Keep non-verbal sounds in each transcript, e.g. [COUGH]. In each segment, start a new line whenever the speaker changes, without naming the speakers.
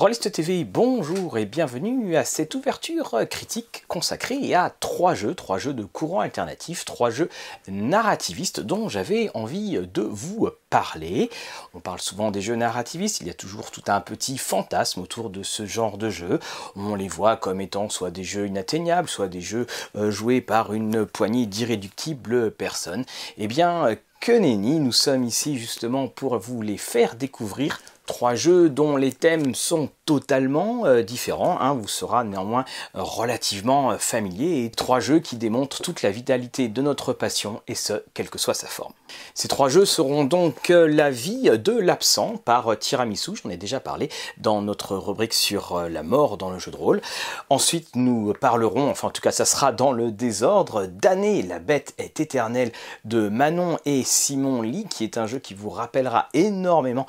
Rollist TV, bonjour et bienvenue à cette ouverture critique consacrée à trois jeux, trois jeux de courant alternatif, trois jeux narrativistes dont j'avais envie de vous parler. On parle souvent des jeux narrativistes, il y a toujours tout un petit fantasme autour de ce genre de jeu. On les voit comme étant soit des jeux inatteignables, soit des jeux euh, joués par une poignée d'irréductibles personnes. Eh bien, que nenni, nous sommes ici justement pour vous les faire découvrir trois jeux dont les thèmes sont totalement euh, différents, hein, vous sera néanmoins relativement euh, familier, et trois jeux qui démontrent toute la vitalité de notre passion, et ce, quelle que soit sa forme. Ces trois jeux seront donc euh, La vie de l'absent par Tiramisu, j'en ai déjà parlé dans notre rubrique sur la mort dans le jeu de rôle. Ensuite, nous parlerons, enfin en tout cas ça sera dans le désordre, d'année, la bête est éternelle de Manon et Simon Lee, qui est un jeu qui vous rappellera énormément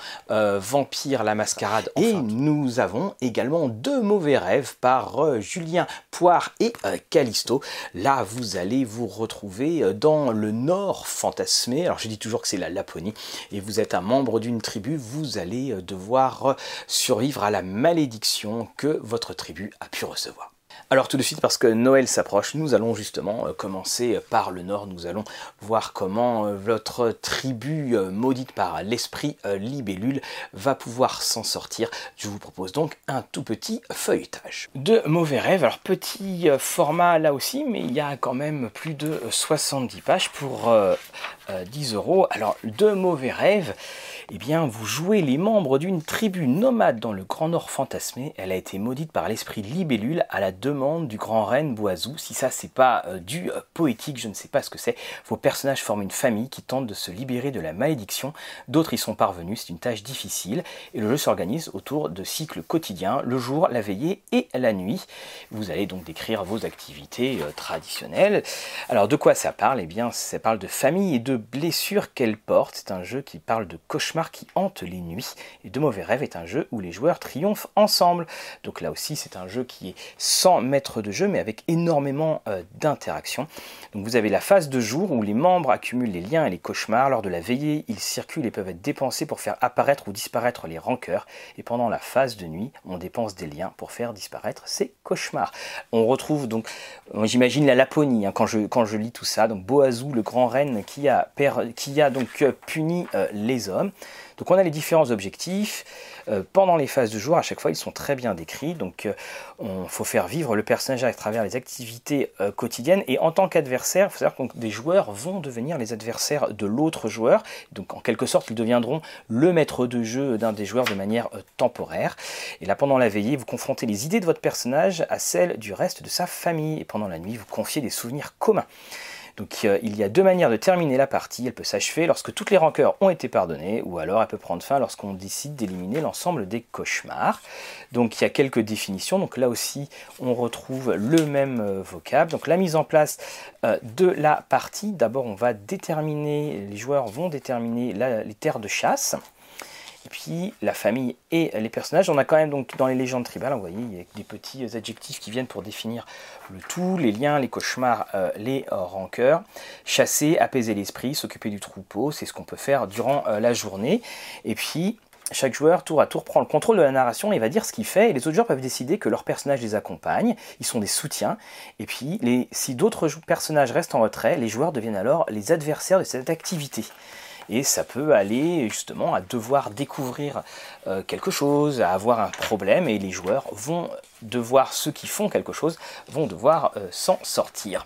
Vampire la Mascarade. et nous avons également Deux mauvais rêves par euh, Julien Poire et euh, Callisto. Là, vous allez vous retrouver euh, dans le nord fantasmé. Alors, je dis toujours que c'est la Laponie et vous êtes un membre d'une tribu. Vous allez devoir survivre à la malédiction que votre tribu a pu recevoir. Alors tout de suite, parce que Noël s'approche, nous allons justement euh, commencer par le nord. Nous allons voir comment euh, votre tribu euh, maudite par l'esprit libellule va pouvoir s'en sortir. Je vous propose donc un tout petit feuilletage. De mauvais rêves, alors petit format là aussi, mais il y a quand même plus de 70 pages pour 10 euros. Alors de mauvais rêves, eh bien, vous jouez les membres d'une tribu nomade dans le Grand Nord fantasmé. Elle a été maudite par l'esprit libellule à la demande du grand reine Boisou. Si ça, c'est pas euh, du euh, poétique, je ne sais pas ce que c'est. Vos personnages forment une famille qui tente de se libérer de la malédiction. D'autres y sont parvenus. C'est une tâche difficile. Et le jeu s'organise autour de cycles quotidiens, le jour, la veillée et la nuit. Vous allez donc décrire vos activités euh, traditionnelles. Alors, de quoi ça parle? Eh bien, ça parle de famille et de blessures qu'elle porte. C'est un jeu qui parle de qui hante les nuits. Et De Mauvais Rêves est un jeu où les joueurs triomphent ensemble. Donc là aussi, c'est un jeu qui est sans maître de jeu, mais avec énormément euh, d'interactions. Donc vous avez la phase de jour où les membres accumulent les liens et les cauchemars. Lors de la veillée, ils circulent et peuvent être dépensés pour faire apparaître ou disparaître les rancœurs. Et pendant la phase de nuit, on dépense des liens pour faire disparaître ces cauchemars. On retrouve donc, j'imagine la Laponie hein, quand, je, lis tout ça. Donc Boazou, le grand reine qui a, qui a donc euh, puni euh, les hommes. Donc on a les différents objectifs. Euh, pendant les phases de jour, à chaque fois, ils sont très bien décrits. Donc il euh, faut faire vivre le personnage à travers les activités euh, quotidiennes. Et en tant qu'adversaire, il faut savoir que des joueurs vont devenir les adversaires de l'autre joueur. Donc en quelque sorte, ils deviendront le maître de jeu d'un des joueurs de manière temporaire. Et là, pendant la veillée, vous confrontez les idées de votre personnage à celles du reste de sa famille. Et pendant la nuit, vous confiez des souvenirs communs. Donc euh, il y a deux manières de terminer la partie. Elle peut s'achever lorsque toutes les rancœurs ont été pardonnées, ou alors elle peut prendre fin lorsqu'on décide d'éliminer l'ensemble des cauchemars. Donc il y a quelques définitions. Donc là aussi, on retrouve le même euh, vocable. Donc la mise en place euh, de la partie. D'abord, on va déterminer, les joueurs vont déterminer les terres de chasse. Et puis la famille et les personnages. On a quand même donc dans les légendes tribales, vous voyez, il y a des petits adjectifs qui viennent pour définir le tout, les liens, les cauchemars, euh, les euh, rancœurs. Chasser, apaiser l'esprit, s'occuper du troupeau, c'est ce qu'on peut faire durant euh, la journée. Et puis chaque joueur, tour à tour, prend le contrôle de la narration et va dire ce qu'il fait. Et les autres joueurs peuvent décider que leur personnage les accompagne. Ils sont des soutiens. Et puis, si d'autres personnages restent en retrait, les joueurs deviennent alors les adversaires de cette activité et ça peut aller justement à devoir découvrir euh, quelque chose, à avoir un problème et les joueurs vont devoir, ceux qui font quelque chose, vont devoir euh, s'en sortir.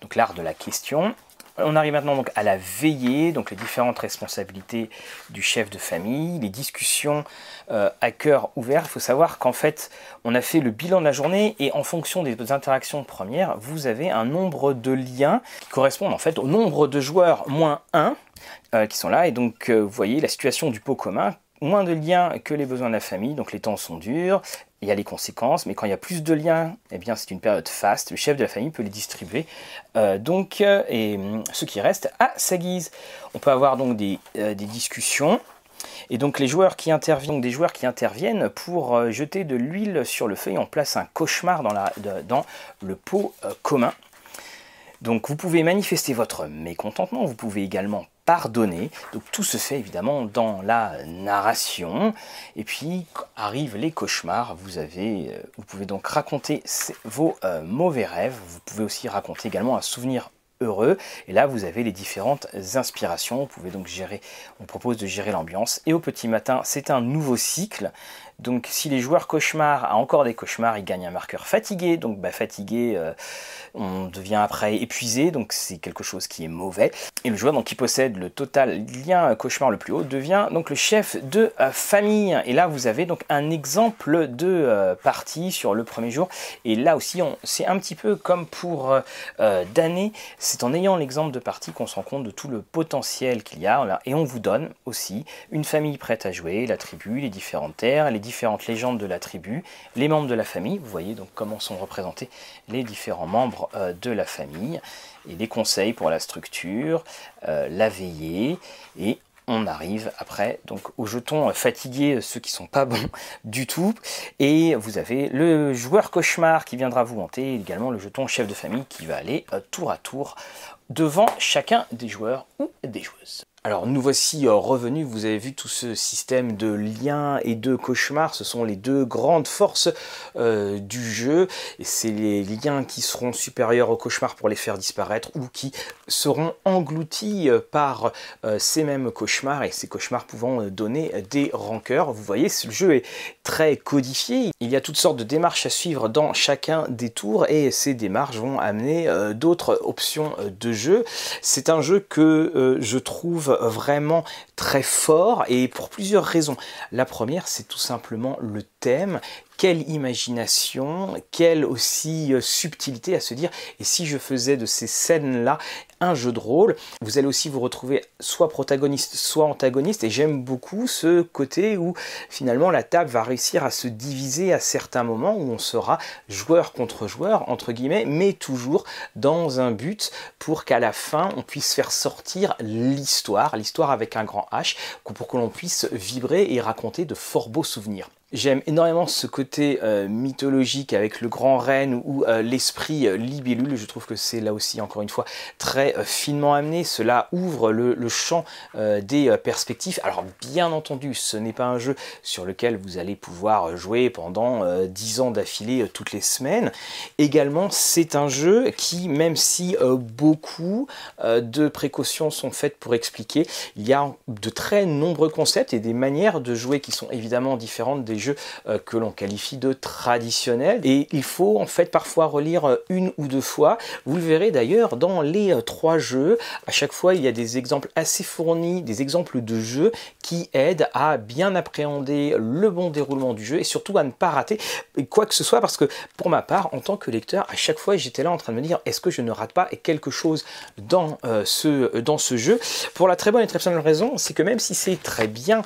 Donc l'art de la question. On arrive maintenant à la veillée, donc les différentes responsabilités du chef de famille, les discussions euh, à cœur ouvert. Il faut savoir qu'en fait, on a fait le bilan de la journée et en fonction des interactions premières, vous avez un nombre de liens qui correspondent en fait au nombre de joueurs moins 1 euh, qui sont là. Et donc, euh, vous voyez la situation du pot commun. Moins de liens que les besoins de la famille, donc les temps sont durs, il y a les conséquences, mais quand il y a plus de liens, eh bien c'est une période faste, le chef de la famille peut les distribuer, donc, et ce qui reste à sa guise. On peut avoir donc des, discussions, et donc les joueurs qui interviennent, des joueurs qui interviennent pour jeter de l'huile sur le feu et on place un cauchemar dans, le pot commun. Donc vous pouvez manifester votre mécontentement, vous pouvez également pardonner. Donc tout se fait évidemment dans la narration. Et puis arrivent les cauchemars. Vous, euh, pouvez donc raconter vos euh, mauvais rêves. Vous pouvez aussi raconter également un souvenir heureux. Et là, vous avez les différentes inspirations. Vous pouvez donc gérer, on propose de gérer l'ambiance. Et au petit matin, c'est un nouveau cycle. Donc si les joueurs cauchemars a encore des cauchemars, ils gagnent un marqueur fatigué. Donc bah, fatigué, euh, on devient après épuisé, donc c'est quelque chose qui est mauvais. Et le joueur donc, qui possède le total lien cauchemar le plus haut devient donc le chef de euh, famille. Et là vous avez donc un exemple de euh, partie sur le premier jour. Et là aussi c'est un petit peu comme pour d'année. C'est en ayant l'exemple de partie qu'on se rend compte de tout le potentiel qu'il y a. Et on vous donne aussi une famille prête à jouer, la tribu, les différentes terres, les différentes légendes de la tribu, les membres de la famille, vous voyez donc comment sont représentés les différents membres euh, de la famille, et les conseils pour la structure, euh, la veillée, et on arrive après donc aux jetons fatigués, ceux qui sont pas [LAUGHS] bons du tout. Et vous avez le joueur cauchemar qui viendra vous hanter, également le jeton chef de famille qui va aller euh, tour à tour devant chacun des joueurs ou des joueuses. Alors nous voici euh, revenus, vous avez vu tout ce système de liens et de cauchemars, ce sont les deux grandes forces euh, du jeu, et c'est les liens qui seront supérieurs aux cauchemars pour les faire disparaître ou qui seront engloutis euh, par ces mêmes cauchemars et ces cauchemars pouvant donner des rancœurs. Vous voyez, ce jeu est très codifié, il y a toutes sortes de démarches à suivre dans chacun des tours et ces démarches vont amener d'autres options de jeu. C'est un jeu que je trouve vraiment très fort et pour plusieurs raisons. La première, c'est tout simplement le thème quelle imagination, quelle aussi euh, subtilité à se dire, et si je faisais de ces scènes-là un jeu de rôle, vous allez aussi vous retrouver soit protagoniste, soit antagoniste, et j'aime beaucoup ce côté où finalement la table va réussir à se diviser à certains moments où on sera joueur contre joueur, entre guillemets, mais toujours dans un but pour qu'à la fin on puisse faire sortir l'histoire, l'histoire avec un grand H, pour que l'on puisse vibrer et raconter de fort beaux souvenirs. J'aime énormément ce côté euh, mythologique avec le grand reine ou euh, l'esprit euh, libellule. Je trouve que c'est là aussi, encore une fois, très finement amené. Cela ouvre le, champ des perspectives. Alors, bien entendu, ce n'est pas un jeu sur lequel vous allez pouvoir jouer pendant 10 ans d'affilée toutes les semaines. Également, c'est un jeu qui, même si beaucoup de précautions sont faites pour expliquer, il y a de très nombreux concepts et des manières de jouer qui sont évidemment différentes des jeux euh, que l'on qualifie de traditionnels. Et il faut en fait parfois relire euh, une ou deux fois. Vous le verrez d'ailleurs dans les euh, trois jeux. À chaque fois, il y a des exemples assez fournis, des exemples de jeux qui aident à bien appréhender le bon déroulement du jeu et surtout à ne pas rater quoi que ce soit parce que pour ma part, en tant que lecteur, à chaque fois, j'étais là en train de me dire est-ce que je ne rate pas quelque chose dans, ce, dans ce jeu? Pour la très bonne et très personnelle raison, c'est que même si c'est très bien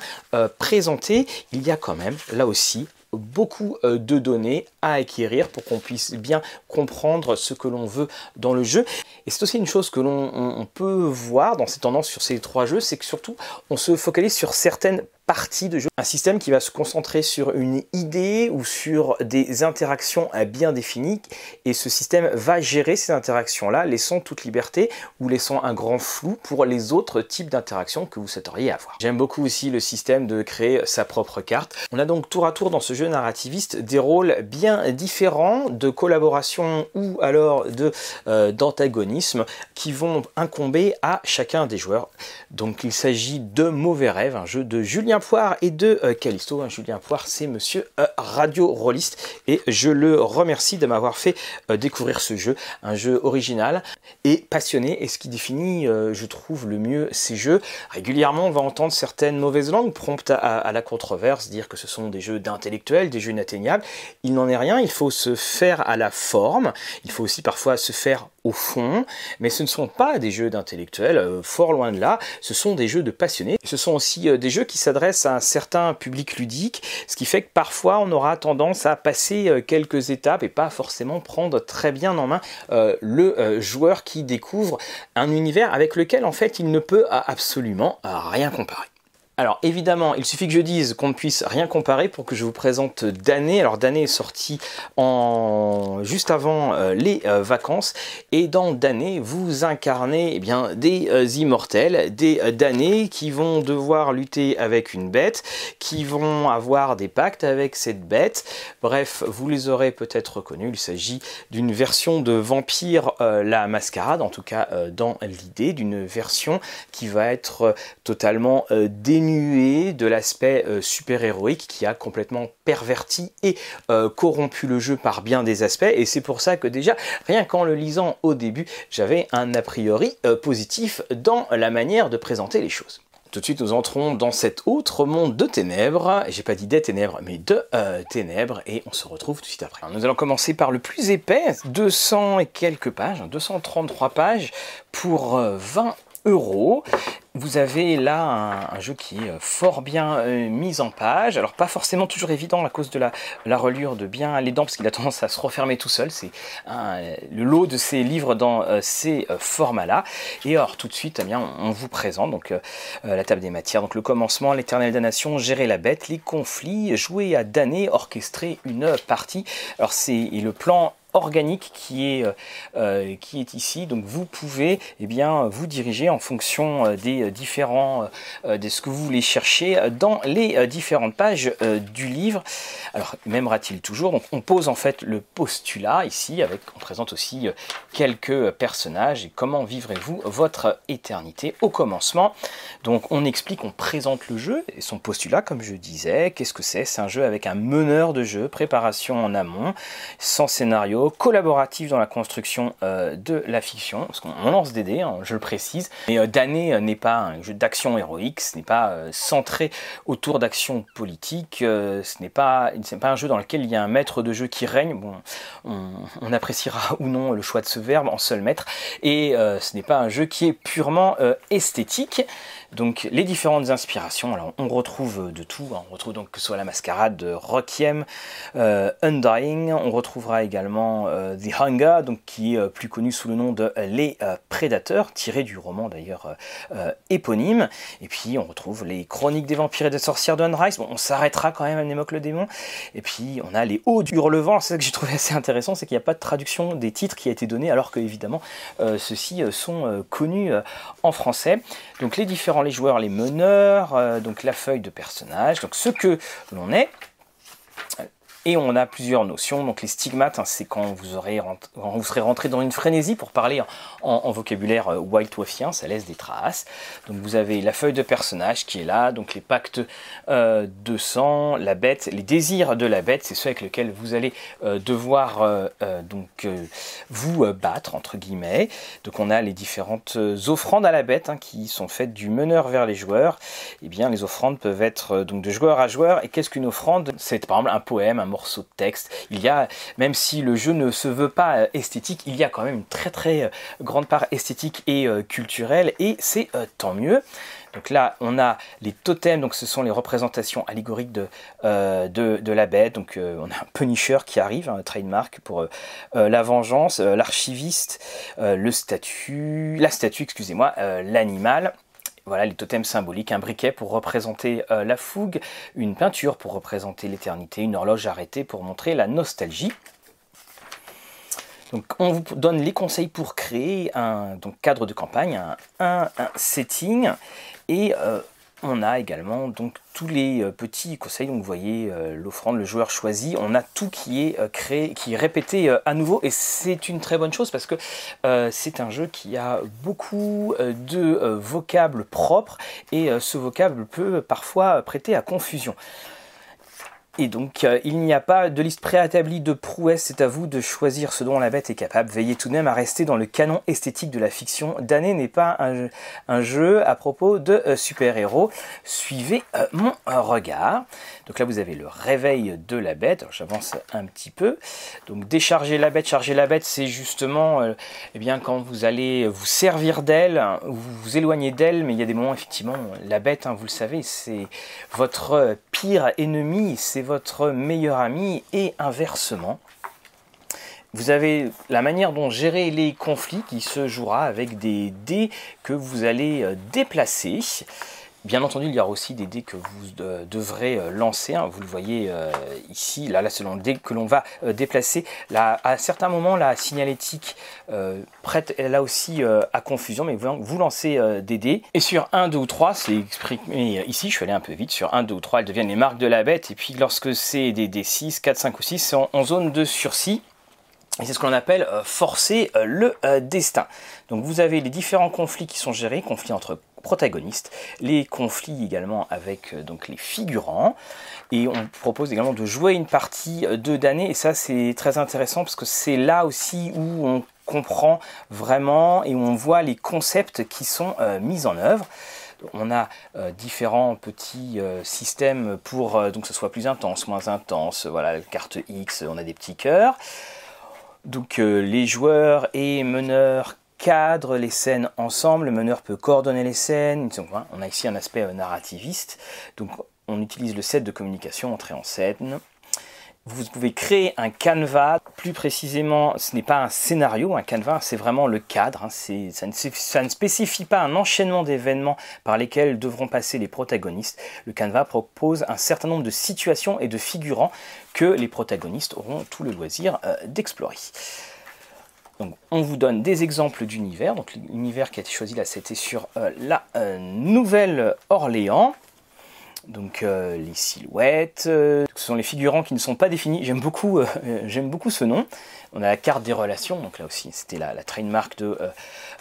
présenté, il y a quand même là aussi beaucoup euh, de données à acquérir pour qu'on puisse bien comprendre ce que l'on veut dans le jeu. Et c'est aussi une chose que l'on peut voir dans ces tendances sur ces trois jeux, c'est que surtout on se focalise sur certaines partie de jeu. Un système qui va se concentrer sur une idée ou sur des interactions bien définies et ce système va gérer ces interactions-là, laissant toute liberté ou laissant un grand flou pour les autres types d'interactions que vous souhaiteriez avoir. J'aime beaucoup aussi le système de créer sa propre carte. On a donc tour à tour dans ce jeu narrativiste des rôles bien différents de collaboration ou alors euh, d'antagonisme qui vont incomber à chacun des joueurs. Donc il s'agit de Mauvais Rêves, un jeu de Julien Poire et de euh, Callisto. Hein, Julien Poire, c'est monsieur euh, radio rolliste et je le remercie de m'avoir fait euh, découvrir ce jeu, un jeu original et passionné. Et ce qui définit, je trouve, le mieux ces jeux. Régulièrement, on va entendre certaines mauvaises langues promptes à, la controverse, dire que ce sont des jeux d'intellectuels, des jeux inatteignables. Il n'en est rien. Il faut se faire à la forme. Il faut aussi parfois se faire au fond, mais ce ne sont pas des jeux d'intellectuels, euh, fort loin de là, ce sont des jeux de passionnés. Ce sont aussi euh, des jeux qui s'adressent à un certain public ludique, ce qui fait que parfois on aura tendance à passer euh, quelques étapes et pas forcément prendre très bien en main le joueur qui découvre un univers avec lequel en fait il ne peut absolument rien comparer. Alors évidemment, il suffit que je dise qu'on ne puisse rien comparer pour que je vous présente Damné. Alors Damné est sorti en... juste avant euh, les euh, vacances et dans Damné, vous incarnez eh bien, des euh, immortels, des damnés qui vont devoir lutter avec une bête, qui vont avoir des pactes avec cette bête. Bref, vous les aurez peut-être reconnus, il s'agit d'une version de Vampire la Mascarade, en tout cas dans l'idée, d'une version qui va être totalement dénuée de l'aspect euh, super-héroïque qui a complètement perverti et euh, corrompu le jeu par bien des aspects. Et c'est pour ça que déjà, rien qu'en le lisant au début, j'avais un a priori euh, positif dans la manière de présenter les choses. Tout de suite, nous entrons dans cet autre monde de ténèbres. J'ai pas dit des ténèbres, mais de ténèbres. Et on se retrouve tout de suite après. Nous allons commencer par le plus épais, 200 et quelques pages, 233 pages pour 20 euros. Vous avez là un, jeu qui est fort bien euh, mis en page. Alors pas forcément toujours évident à cause de la, la relure de bien les dents parce qu'il a tendance à se refermer tout seul. C'est le lot de ces livres dans euh, ces euh, formats-là. Et alors tout de suite, eh bien, on, vous présente donc la table des matières. Donc le commencement, l'éternelle damnation, gérer la bête, les conflits, jouer à damner, orchestrer une partie. Alors c'est le plan organique qui est, euh, euh, qui est ici. Donc vous pouvez eh bien, vous diriger en fonction euh, des différents, de ce que vous voulez chercher dans les différentes pages du livre. Alors m'aimera-t-il toujours? Donc on pose en fait le postulat ici, avec, on présente aussi quelques personnages et comment vivrez-vous votre éternité au commencement? Donc on explique, on présente le jeu et son postulat, comme je disais, qu'est-ce que c'est? C'est un jeu avec un meneur de jeu, préparation en amont, sans scénario, collaboratif dans la construction euh, de la fiction, parce qu'on lance des dés, hein, je le précise, mais euh, euh n'est pas un jeu d'action héroïque, ce n'est pas euh, centré autour d'actions politiques, ce n'est pas, pas un jeu dans lequel il y a un maître de jeu qui règne, on, appréciera [LAUGHS] ou non le choix de ce verbe en seul maître, et ce n'est pas un jeu qui est purement esthétique, donc les différentes inspirations, on retrouve de tout, hein. on retrouve donc que ce soit la mascarade de Requiem, Undying, on retrouvera également euh, The Hunger, donc qui est euh, plus connu sous le nom de Les euh, Prédateurs, tiré du roman d'ailleurs éponyme. Et puis on retrouve les Chroniques des vampires et des sorcières de. Bon, on s'arrêtera quand même à Némoc le démon. Et puis on a les Hauts du Hurlevent. C'est ça que j'ai trouvé assez intéressant, c'est qu'il n'y a pas de traduction des titres qui a été donnée, alors que évidemment ceux-ci sont connus en français. Donc les différents les joueurs, les meneurs, donc la feuille de personnage, donc ce que l'on est, et on a plusieurs notions. Donc les stigmates, hein, c'est quand vous, aurez vous serez rentré dans une frénésie pour parler en, vocabulaire euh, white waffien, ça laisse des traces. Donc vous avez la feuille de personnage qui est là, donc les pactes euh, de sang, la bête, les désirs de la bête, c'est ceux avec lesquels vous allez euh, devoir donc vous battre entre guillemets. Donc on a les différentes offrandes à la bête hein, qui sont faites du meneur vers les joueurs. Et eh bien les offrandes peuvent être donc de joueur à joueur. Et qu'est-ce qu'une offrande? C'est par exemple un poème, un de texte. Il y a, même si le jeu ne se veut pas euh, esthétique, il y a quand même une très très euh, grande part esthétique et euh, culturelle, et c'est tant mieux. Donc là, on a les totems, donc ce sont les représentations allégoriques de, de, la bête. Donc on a un Punisher qui arrive, un trademark pour la vengeance, l'archiviste, le statut, la statue, excusez-moi, l'animal. Voilà les totems symboliques, un briquet pour représenter euh, la fougue, une peinture pour représenter l'éternité, une horloge arrêtée pour montrer la nostalgie. Donc on vous donne les conseils pour créer un cadre de campagne, un, setting, et euh, on a également donc tous les euh, petits conseils. Donc vous voyez euh, l'offrande, le joueur choisi. On a tout qui est euh, créé, qui est répété à nouveau, et c'est une très bonne chose parce que c'est un jeu qui a beaucoup de vocables propres et ce vocable peut parfois prêter à confusion. Et donc, euh, il n'y a pas de liste préétablie de prouesses, c'est à vous de choisir ce dont la bête est capable. Veillez tout de même à rester dans le canon esthétique de la fiction. D'année n'est pas un jeu, à propos de euh, super-héros. Suivez euh, mon regard. Donc là, vous avez le réveil de la bête. J'avance un petit peu. Donc, décharger la bête, charger la bête, c'est justement eh bien, quand vous allez vous servir d'elle, vous vous éloignez d'elle, mais il y a des moments, effectivement, la bête, hein, vous le savez, c'est votre pire ennemi, c'est votre meilleur ami et inversement. Vous avez la manière dont gérer les conflits qui se jouera avec des dés que vous allez euh, déplacer. Bien entendu, il y aura aussi des dés que vous devrez lancer. Hein. Vous le voyez ici, là, selon le dé que l'on va déplacer. Là, à certains moments, la signalétique prête là aussi à confusion, mais vous, lancez des dés. Et sur 1, 2 ou 3, c'est exprimé ici, je suis allé un peu vite, sur 1, 2 ou 3, elles deviennent les marques de la bête. Et puis lorsque c'est des D6, 4, 5 ou 6, c'est en, zone de sursis. Et c'est ce que l'on appelle forcer le destin. Donc vous avez les différents conflits qui sont gérés, conflits entre protagonistes, les conflits également avec euh, donc les figurants, et on propose également de jouer une partie euh, de d'année, et ça c'est très intéressant parce que c'est là aussi où on comprend vraiment et on voit les concepts qui sont euh, mis en œuvre. On a différents petits systèmes pour donc que ce soit plus intense, moins intense. Voilà, carte X, on a des petits cœurs. Donc les joueurs et meneurs cadre les scènes ensemble, le meneur peut coordonner les scènes, on a ici un aspect euh, narrativiste, donc on utilise le set de communication, entrée en scène. Vous pouvez créer un canevas, plus précisément ce n'est pas un scénario, un canevas c'est vraiment le cadre, hein. ça, ne, ça, ne, spécifie pas un enchaînement d'événements par lesquels devront passer les protagonistes. Le canevas propose un certain nombre de situations et de figurants que les protagonistes auront tout le loisir euh, d'explorer. Donc, on vous donne des exemples d'univers. Donc, l'univers qui a été choisi là, c'était sur euh, la euh, Nouvelle-Orléans. Donc, euh, les silhouettes, ce sont les figurants qui ne sont pas définis. J'aime beaucoup, [LAUGHS] j'aime beaucoup ce nom. On a la carte des relations, donc là aussi c'était la, trademark de, euh,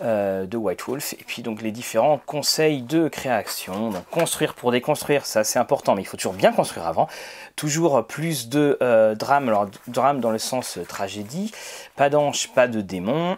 euh, White Wolf. Et puis donc les différents conseils de création. Construire pour déconstruire, ça c'est important, mais il faut toujours bien construire avant. Toujours plus de euh, drame, alors drame dans le sens tragédie. Pas d'ange, pas de démon.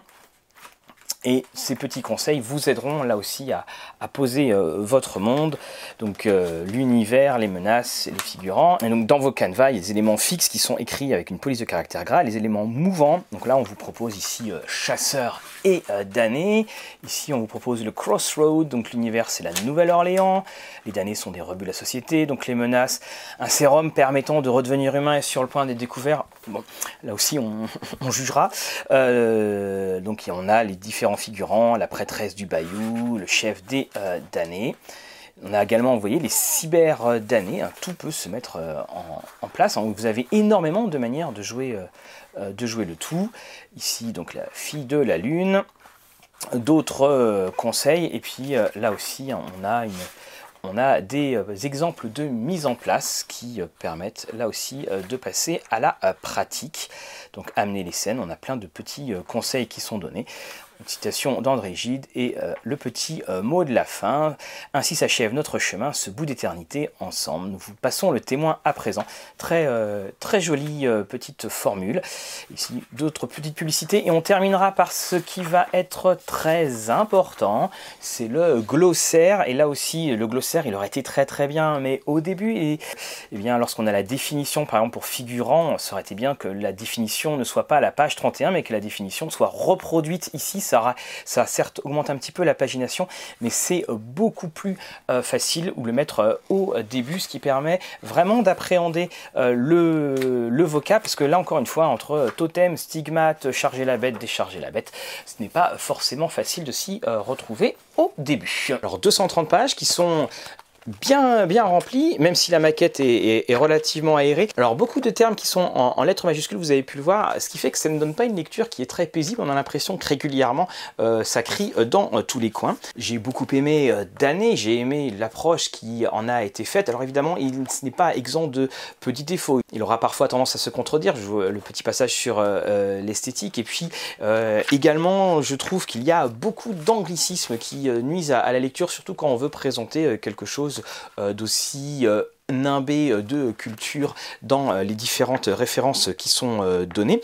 Et ces petits conseils vous aideront là aussi à, poser euh, votre monde, donc euh, l'univers, les menaces, les figurants. Et donc dans vos canevas, il y a des éléments fixes qui sont écrits avec une police de caractère gras, les éléments mouvants. Donc là, on vous propose ici euh, chasseur et damné. Ici, on vous propose le crossroad, donc l'univers, c'est la Nouvelle-Orléans. Les damnés sont des rebuts de la société, donc les menaces, un sérum permettant de redevenir humain est sur le point d'être découvert. Bon, là aussi, on, [LAUGHS] jugera. donc on a les différents figurants, la prêtresse du Bayou, le chef des euh, damnés. On a également envoyé les cyber damnés, hein, tout peut se mettre euh, en, place. Hein. vous avez énormément de manières de jouer, euh, de jouer le tout. Ici, donc la fille de la lune, d'autres conseils, et puis là aussi, hein, on a une, on a des exemples de mise en place qui permettent là aussi de passer à la pratique. Donc amener les scènes, on a plein de petits conseils qui sont donnés. Une citation d'André Gide et euh, le petit euh, mot de la fin. Ainsi s'achève notre chemin, ce bout d'éternité ensemble. Nous vous passons le témoin à présent. Très, euh, très jolie petite formule. Ici, d'autres petites publicités. Et on terminera par ce qui va être très important. C'est le glossaire. Et là aussi, le glossaire, il aurait été très très bien. Mais au début, et, eh bien, lorsqu'on a la définition, par exemple pour figurant, ça aurait été bien que la définition ne soit pas à la page 31, mais que la définition soit reproduite ici ça, certes augmente un petit peu la pagination, mais c'est euh, beaucoup plus euh, facile ou le mettre euh, au début, ce qui permet vraiment d'appréhender le, le vocab, parce que là encore une fois, entre totem, stigmate, charger la bête, décharger la bête, ce n'est pas forcément facile de s'y retrouver au début. Alors 230 pages qui sont bien, rempli, même si la maquette est, relativement aérée. Alors beaucoup de termes qui sont en, lettres majuscules, vous avez pu le voir, ce qui fait que ça ne donne pas une lecture qui est très paisible. On a l'impression que régulièrement euh, ça crie euh, dans euh, tous les coins. J'ai beaucoup aimé d'années, j'ai aimé l'approche qui en a été faite. Alors évidemment, il n'est pas exempt de petits défauts. Il aura parfois tendance à se contredire. Je vois le petit passage sur l'esthétique. Et puis également, je trouve qu'il y a beaucoup d'anglicismes qui nuisent à la lecture, surtout quand on veut présenter quelque chose euh, d'aussi euh, nimbé de culture dans euh, les différentes références qui sont données.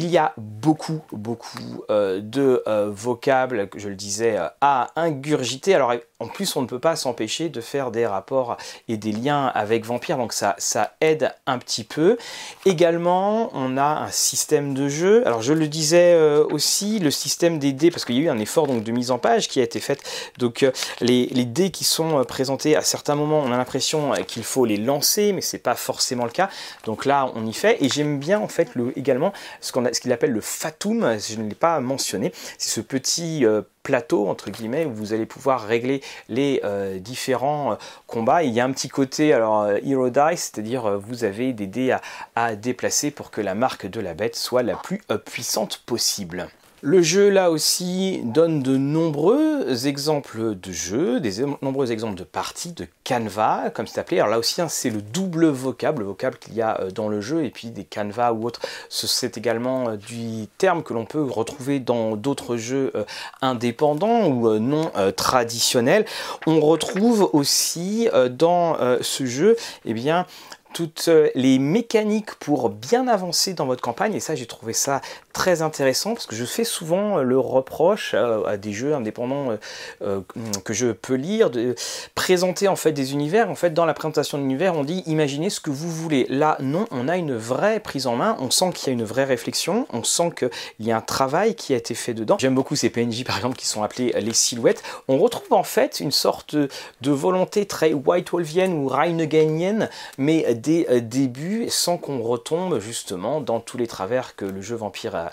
Il y a beaucoup, beaucoup de vocables, je le disais, à ingurgiter. Alors en plus, on ne peut pas s'empêcher de faire des rapports et des liens avec Vampire, donc ça, ça aide un petit peu. Également, on a un système de jeu. Alors, je le disais euh, aussi, le système des dés, parce qu'il y a eu un effort donc, de mise en page qui a été fait. Donc, euh, les, dés qui sont euh, présentés à certains moments, on a l'impression qu'il faut les lancer, mais c'est pas forcément le cas. Donc là, on y fait. Et j'aime bien, en fait, le, également ce qu'on ce qu'il appelle le fatum, je ne l'ai pas mentionné, c'est ce petit plateau entre guillemets où vous allez pouvoir régler les différents combats. il y a un petit côté alors hero dice, c'est-à-dire vous avez des dés à déplacer pour que la marque de la bête soit la plus puissante possible. Le jeu, là aussi, donne de nombreux exemples de jeux, des nombreux exemples de parties, de canevas, comme c'est appelé. Alors là aussi, hein, c'est le double vocable, le vocable qu'il y a euh, dans le jeu, et puis des canevas ou autres. C'est également euh, du terme que l'on peut retrouver dans d'autres jeux euh, indépendants ou non traditionnels. On retrouve aussi dans ce jeu, eh bien, toutes les mécaniques pour bien avancer dans votre campagne et ça j'ai trouvé ça très intéressant parce que je fais souvent le reproche à, des jeux indépendants euh, euh, que je peux lire de présenter en fait des univers. En fait dans la présentation de l'univers on dit imaginez ce que vous voulez. Là non on a une vraie prise en main. On sent qu'il y a une vraie réflexion. On sent qu'il y a un travail qui a été fait dedans. J'aime beaucoup ces PNJ par exemple qui sont appelés les silhouettes. On retrouve en fait une sorte de volonté très White Wolfienne ou Reineganienne mais des euh, débuts sans qu'on retombe justement dans tous les travers que le jeu Vampire a,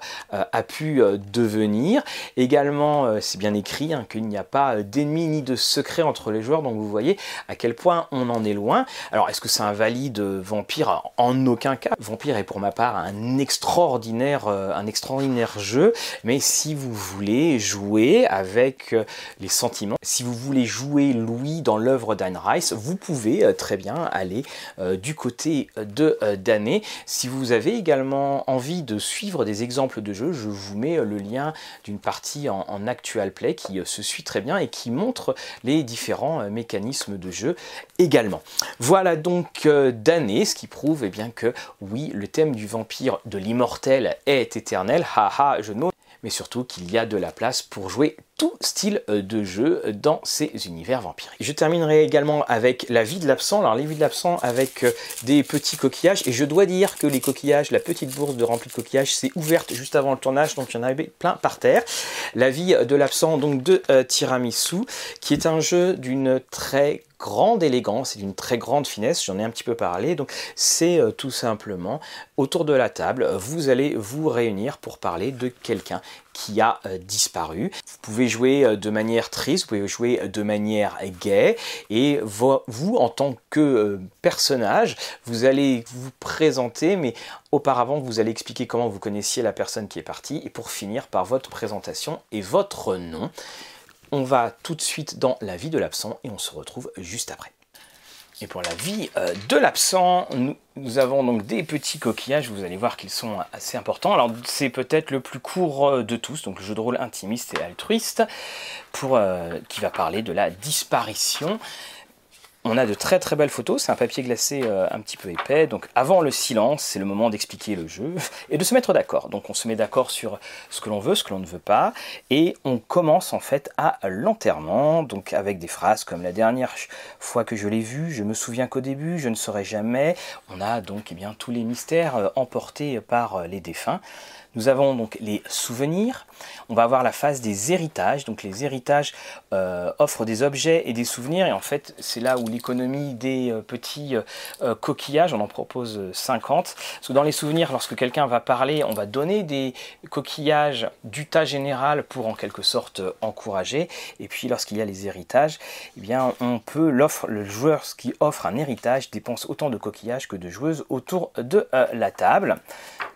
pu euh, devenir. Également, euh, c'est bien écrit hein, qu'il n'y a pas d'ennemis ni de secrets entre les joueurs, donc vous voyez à quel point on en est loin. Alors, est-ce que c'est un valide Vampire? En aucun cas. Vampire est pour ma part un extraordinaire, un extraordinaire jeu, mais si vous voulez jouer avec les sentiments, si vous voulez jouer Louis dans l'œuvre d'Anne Rice, vous pouvez très bien aller du côté de euh, d'année. Si vous avez également envie de suivre des exemples de jeux, je vous mets le lien d'une partie en, actual play qui euh, se suit très bien et qui montre les différents euh, mécanismes de jeu également. Voilà donc d'année, ce qui prouve eh bien que oui, le thème du vampire de l'immortel est éternel. Haha, je note mais surtout qu'il y a de la place pour jouer tout style euh, de jeu dans ces univers vampiriques. Je terminerai également avec la vie de l'absent. Alors, les vies de l'absent avec euh, des petits coquillages. Et je dois dire que les coquillages, la petite bourse de remplie de coquillages, s'est ouverte juste avant le tournage, donc il y en avait plein par terre. La vie de l'absent, donc de euh, Tiramisu, qui est un jeu d'une très grande élégance et d'une très grande finesse, j'en ai un petit peu parlé, donc c'est tout simplement autour de la table, vous allez vous réunir pour parler de quelqu'un qui a euh, disparu. Vous pouvez jouer euh, de manière triste, vous pouvez jouer de manière gaie, et vous, en tant que euh, personnage, vous allez vous présenter, mais auparavant, vous allez expliquer comment vous connaissiez la personne qui est partie, et pour finir par votre présentation et votre nom. On va tout de suite dans la vie de l'absent, et on se retrouve juste après. Et pour la vie euh, de l'absent, nous, avons donc des petits coquillages, vous allez voir qu'ils sont assez importants. Alors c'est peut-être le plus court euh, de tous, donc le jeu de rôle intimiste et altruiste, pour, euh, qui va parler de la disparition. On a de très très belles photos, c'est un papier glacé euh, un petit peu épais, donc avant le silence, c'est le moment d'expliquer le jeu [LAUGHS] et de se mettre d'accord. Donc on se met d'accord sur ce que l'on veut, ce que l'on ne veut pas, et on commence en fait à l'enterrement, donc avec des phrases comme la dernière fois que je l'ai vu, je me souviens qu'au début, je ne saurais jamais. On a donc eh bien, tous les mystères euh, emportés par euh, les défunts. Nous avons donc les souvenirs, on va avoir la phase des héritages, donc les héritages euh, offrent des objets et des souvenirs, et en fait c'est là où l'économie des euh, petits euh, coquillages, on en propose 50, parce dans les souvenirs, lorsque quelqu'un va parler, on va donner des coquillages du tas général pour en quelque sorte encourager, et puis lorsqu'il y a les héritages, eh bien on peut, l'offre, le joueur qui offre un héritage dépense autant de coquillages que de joueuses autour de la table,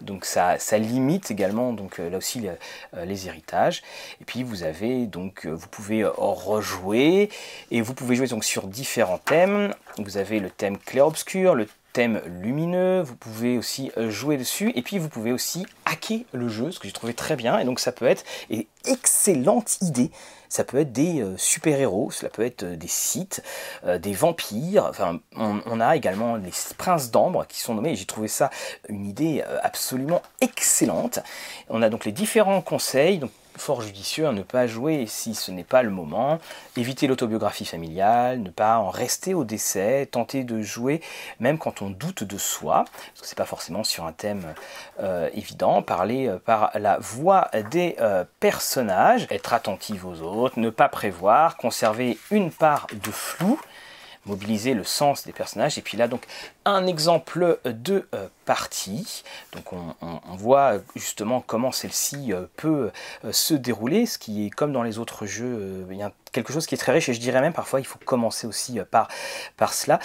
donc ça limite également, donc euh, là aussi euh, les héritages. Et puis vous avez donc, euh, vous pouvez rejouer et vous pouvez jouer donc sur différents thèmes. Vous avez le thème clair-obscur, le lumineux, vous pouvez aussi jouer dessus et puis vous pouvez aussi hacker le jeu, ce que j'ai trouvé très bien et donc ça peut être une excellente idée ça peut être des euh, super-héros, cela peut être euh, des sites, euh, des vampires, enfin on, a également les princes d'ambre qui sont nommés, j'ai trouvé ça une idée absolument excellente. On a donc les différents conseils, fort judicieux à ne pas jouer si ce n'est pas le moment, éviter l'autobiographie familiale, ne pas en rester au décès, tenter de jouer même quand on doute de soi, parce que c'est pas forcément sur un thème euh, évident, parler euh, par la voix des euh, personnages, être attentif aux autres, ne pas prévoir, conserver une part de flou, mobiliser le sens des personnages. Et puis là, donc, un exemple de partie. Donc on, voit justement comment celle-ci peut se dérouler, ce qui est comme dans les autres jeux, il y a quelque chose qui est très riche et je dirais même parfois il faut commencer aussi par, par cela.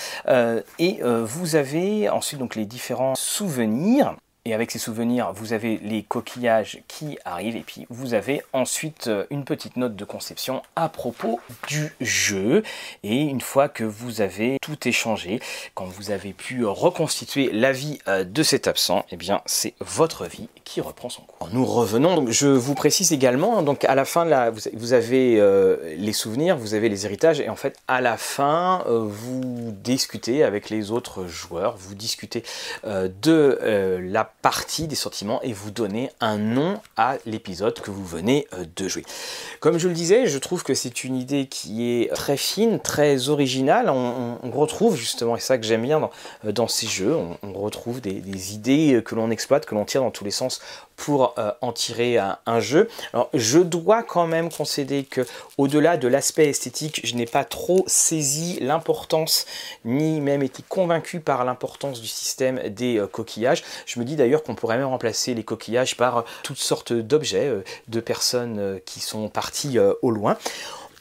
et vous avez ensuite donc les différents souvenirs et avec ces souvenirs, vous avez les coquillages qui arrivent et puis vous avez ensuite euh, une petite note de conception à propos du jeu. Et une fois que vous avez tout échangé, quand vous avez pu reconstituer la vie euh, de cet absent, eh bien c'est votre vie qui reprend son cours. Nous revenons, donc je vous précise également, donc à la fin, là, vous avez euh, les souvenirs, vous avez les héritages et en fait à la fin, vous discutez avec les autres joueurs, vous discutez de la partie des sentiments et vous donner un nom à l'épisode que vous venez euh, de jouer. Comme je le disais, je trouve que c'est une idée qui est très fine, très originale. On, retrouve justement, et ça que j'aime bien dans, euh, ces jeux, on, retrouve des idées que l'on exploite, que l'on tire dans tous les sens pour euh, en tirer un, jeu. Je dois quand même concéder que au-delà de l'aspect esthétique, je n'ai pas trop saisi l'importance ni même été convaincu par l'importance du système des euh, coquillages. Je me dis d'ailleurs qu'on pourrait même remplacer les coquillages par euh, toutes sortes d'objets de personnes qui sont parties au loin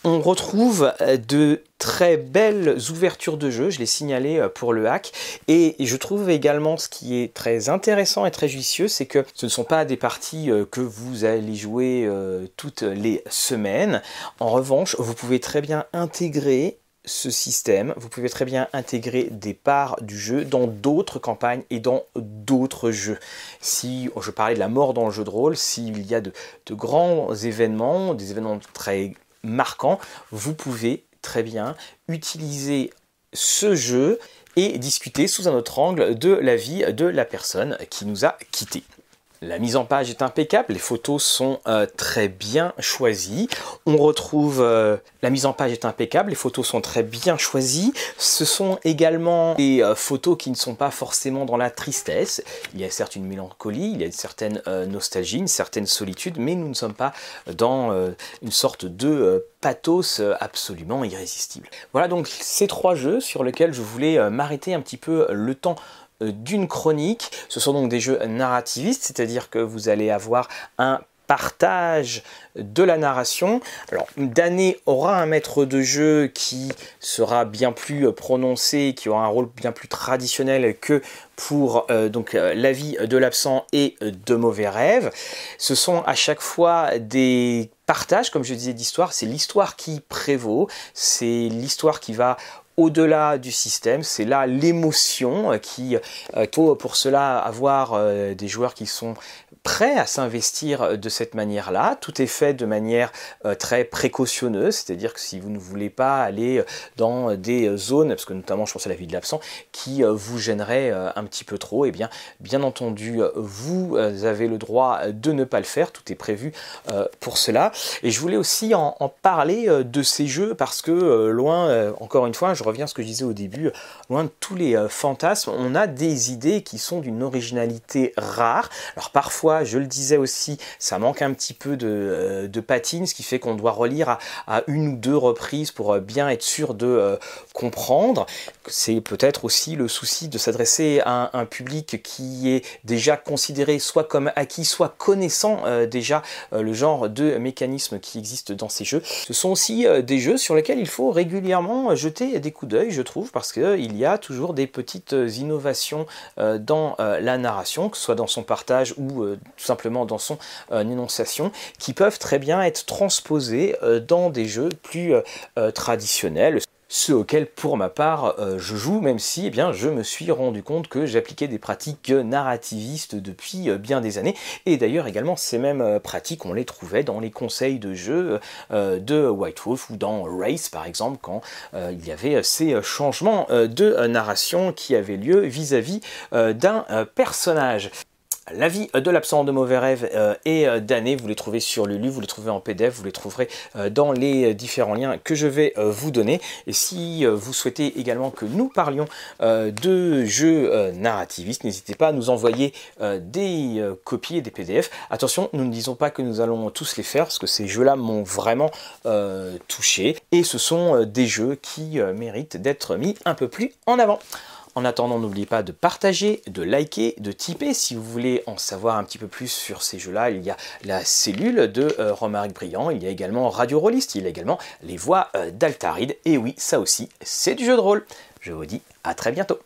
on retrouve euh, de très belles ouvertures de jeu, je l'ai signalé euh, pour le hack, et je trouve également ce qui est très intéressant et très judicieux, c'est que ce ne sont pas des parties euh, que vous allez jouer toutes les semaines. En revanche, vous pouvez très bien intégrer ce système, vous pouvez très bien intégrer des parts du jeu dans d'autres campagnes et dans d'autres jeux. Si je parlais de la mort dans le jeu de rôle, s'il y a de, de grands événements, des événements très marquant, vous pouvez très bien utiliser ce jeu et discuter sous un autre angle de la vie de la personne qui nous a quittés. La mise en page est impeccable, les photos sont euh, très bien choisies. On retrouve euh, la mise en page est impeccable, les photos sont très bien choisies. Ce sont également des euh, photos qui ne sont pas forcément dans la tristesse. Il y a certes une mélancolie, il y a une certaine nostalgie, une certaine solitude, mais nous ne sommes pas dans une sorte de pathos absolument irrésistible. Voilà donc ces trois jeux sur lesquels je voulais m'arrêter un petit peu le temps d'une chronique. Ce sont donc des jeux narrativistes, c'est-à-dire que vous allez avoir un partage de la narration. Alors, Dané aura un maître de jeu qui sera bien plus prononcé, qui aura un rôle bien plus traditionnel que pour euh, donc euh, la vie de l'absent et de mauvais rêves. Ce sont à chaque fois des partages, comme je disais, d'histoire. C'est l'histoire qui prévaut, c'est l'histoire qui va au-delà du système, c'est là l'émotion qui euh, faut pour cela avoir euh, des joueurs qui sont prêts à s'investir de cette manière-là. Tout est fait de manière euh, très précautionneuse, c'est-à-dire que si vous ne voulez pas aller dans des zones, parce que notamment je pense à la vie de l'absent, qui vous gênerait un petit peu trop, et eh bien bien entendu vous avez le droit de ne pas le faire, tout est prévu pour cela. Et je voulais aussi en, en parler de ces jeux parce que loin, encore une fois, je reviens à ce que je disais au début, loin de tous les euh, fantasmes, on a des idées qui sont d'une originalité rare. Alors parfois, je le disais aussi, ça manque un petit peu de, euh, patine, ce qui fait qu'on doit relire à, une ou deux reprises pour euh, bien être sûr de comprendre. C'est peut-être aussi le souci de s'adresser à un, public qui est déjà considéré soit comme acquis, soit connaissant déjà le genre de mécanismes qui existent dans ces jeux. Ce sont aussi des jeux sur lesquels il faut régulièrement jeter des coup d'œil, je trouve, parce qu'il y a toujours des petites innovations euh, dans euh, la narration, que ce soit dans son partage ou euh, tout simplement dans son énonciation, qui peuvent très bien être transposées dans des jeux plus traditionnels ceux auxquels pour ma part euh, je joue, même si eh bien, je me suis rendu compte que j'appliquais des pratiques narrativistes depuis euh, bien des années, et d'ailleurs également ces mêmes euh, pratiques on les trouvait dans les conseils de jeu de White Wolf ou dans Race par exemple quand il y avait ces changements de narration qui avaient lieu vis-à-vis d'un personnage. La vie de l'absent de mauvais rêves et d'années, vous les trouvez sur Lulu, vous les trouvez en PDF, vous les trouverez dans les différents liens que je vais vous donner. Et si vous souhaitez également que nous parlions de jeux narrativistes, n'hésitez pas à nous envoyer des copies et des PDF. Attention, nous ne disons pas que nous allons tous les faire, parce que ces jeux-là m'ont vraiment touché. Et ce sont des jeux qui méritent d'être mis un peu plus en avant. En attendant, n'oubliez pas de partager, de liker, de tiper. Si vous voulez en savoir un petit peu plus sur ces jeux-là, il y a la cellule de euh, Romaric Briand, il y a également Radio Rollist, il y a également les voix euh, d'Altaride. Et oui, ça aussi, c'est du jeu de rôle. Je vous dis à très bientôt.